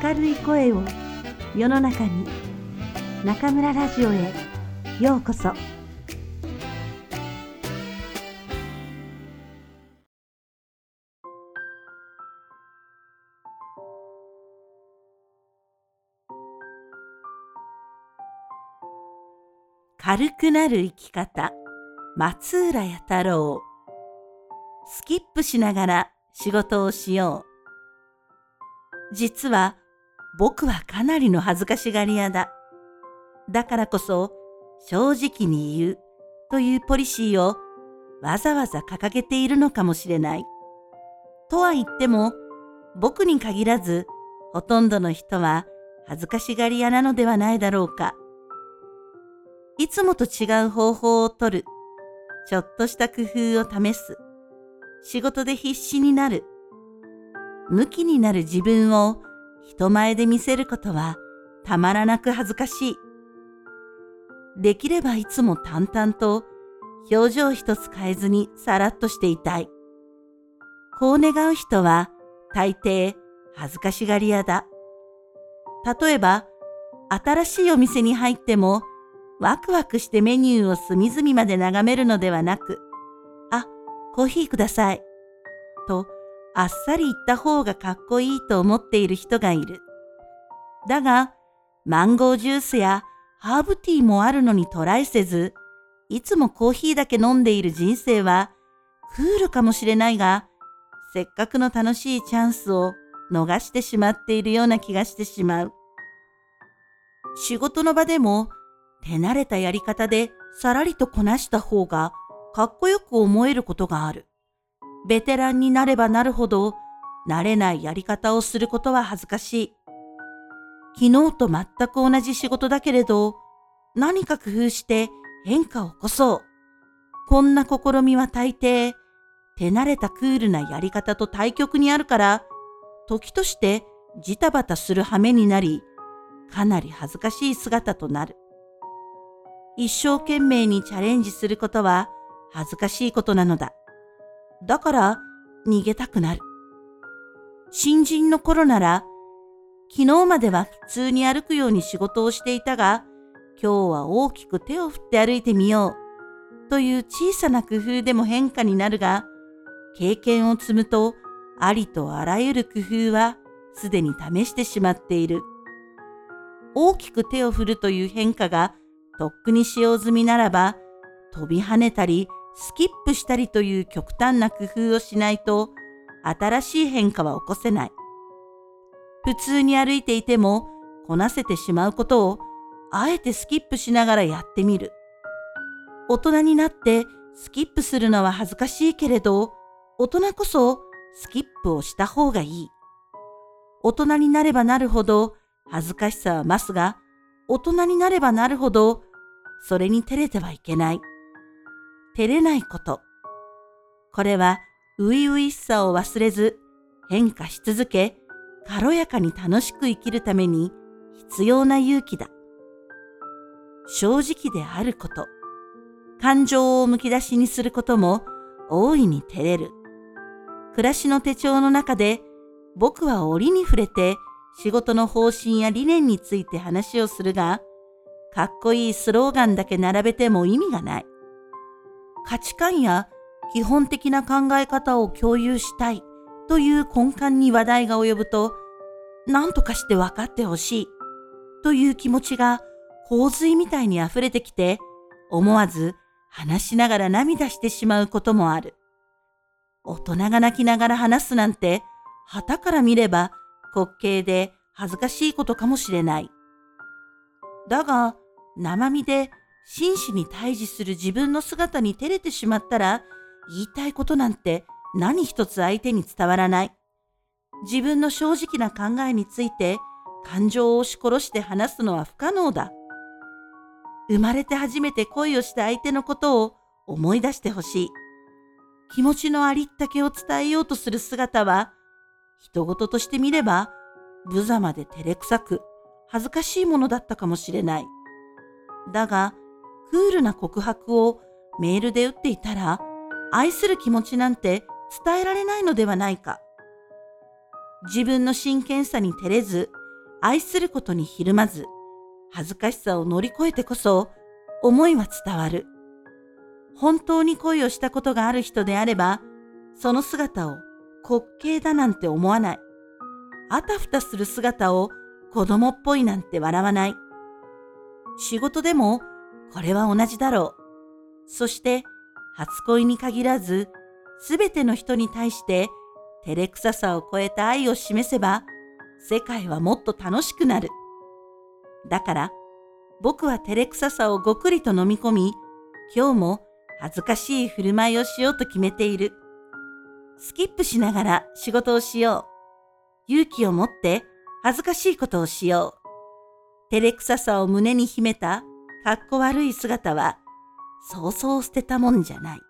明るい声を世の中に中村ラジオへようこそ。軽くなる生き方松浦弥太郎。スキップしながら仕事をしよう。実は僕はかなりの恥ずかしがり屋だだからこそ正直に言うというポリシーをわざわざ掲げているのかもしれない。とは言っても僕に限らずほとんどの人は恥ずかしがり屋なのではないだろうか。いつもと違う方法をとる。ちょっとした工夫を試す。仕事で必死になる。向きになる自分を人前で見せることはたまらなく恥ずかしい。できればいつも淡々と表情一つ変えずにさらっとしていたい。こう願う人は大抵恥ずかしがり屋だ。例えば、新しいお店に入ってもワクワクしてメニューを隅々まで眺めるのではなく、あ、コーヒーください。と、あっさり言った方がかっこいいと思っている人がいる。だが、マンゴージュースやハーブティーもあるのにトライせず、いつもコーヒーだけ飲んでいる人生はクールかもしれないが、せっかくの楽しいチャンスを逃してしまっているような気がしてしまう。仕事の場でも手慣れたやり方でさらりとこなした方がかっこよく思えることがある。ベテランになればなるほど慣れないやり方をすることは恥ずかしい。昨日と全く同じ仕事だけれど、何か工夫して変化を起こそう。こんな試みは大抵、手慣れたクールなやり方と対極にあるから、時としてジタバタする羽目になり、かなり恥ずかしい姿となる。一生懸命にチャレンジすることは恥ずかしいことなのだ。だから逃げたくなる。新人の頃なら昨日までは普通に歩くように仕事をしていたが、今日は大きく手を振って歩いてみよう。という小さな工夫でも変化になるが、経験を積むと、ありとあらゆる工夫はすでに試してしまっている。大きく手を振るという変化がとっくに使用済みならば、飛び跳ねたり、スキップしたりという極端な工夫をしないと、新しい変化は起こせない。普通に歩いていてもこなせてしまうことをあえてスキップしながらやってみる。大人になってスキップするのは恥ずかしいけれど、大人こそスキップをした方がいい。大人になればなるほど恥ずかしさは増すが、大人になればなるほどそれに照れてはいけない。照れないこと。これは初々しさを忘れず変化し続け、軽やかに楽しく生きるために必要な勇気だ。正直であること、感情をむき出しにすることも大いに照れる。暮らしの手帳の中で僕は折に触れて仕事の方針や理念について話をするが、かっこいいスローガンだけ並べても意味がない。価値観や基本的な考え方を共有したいという根幹に話題が及ぶと、何とかして分かってほしいという気持ちが洪水みたいに溢れてきて、思わず話しながら涙してしまうこともある。大人が泣きながら話すなんて、旗から見れば滑稽で恥ずかしいことかもしれない。だが、生身で真摯に対峙する自分の姿に照れてしまったら、言いたいことなんて何一つ相手に伝わらない。自分の正直な考えについて感情を押し殺して話すのは不可能だ。生まれて初めて恋をした相手のことを思い出してほしい。気持ちのありったけを伝えようとする姿は、人事として見れば、無様で照れくさく、恥ずかしいものだったかもしれない。だが、クールな告白をメールで打っていたら、愛する気持ちなんて伝えられないのではないか。自分の真剣さに照れず、愛することにひるまず、恥ずかしさを乗り越えてこそ、思いは伝わる。本当に恋をしたことがある人であれば、その姿を滑稽だなんて思わない。あたふたする姿を子供っぽいなんて笑わない。仕事でもこれは同じだろう。そして初恋に限らず、すべての人に対して照れくささを超えた愛を示せば、世界はもっと楽しくなる。だから、僕は照れくささをごくりと飲み込み、今日も恥ずかしい振る舞いをしようと決めている。スキップしながら仕事をしよう。勇気を持って恥ずかしいことをしよう。照れくささを胸に秘めたかっこ悪い姿は、そうそう捨てたもんじゃない。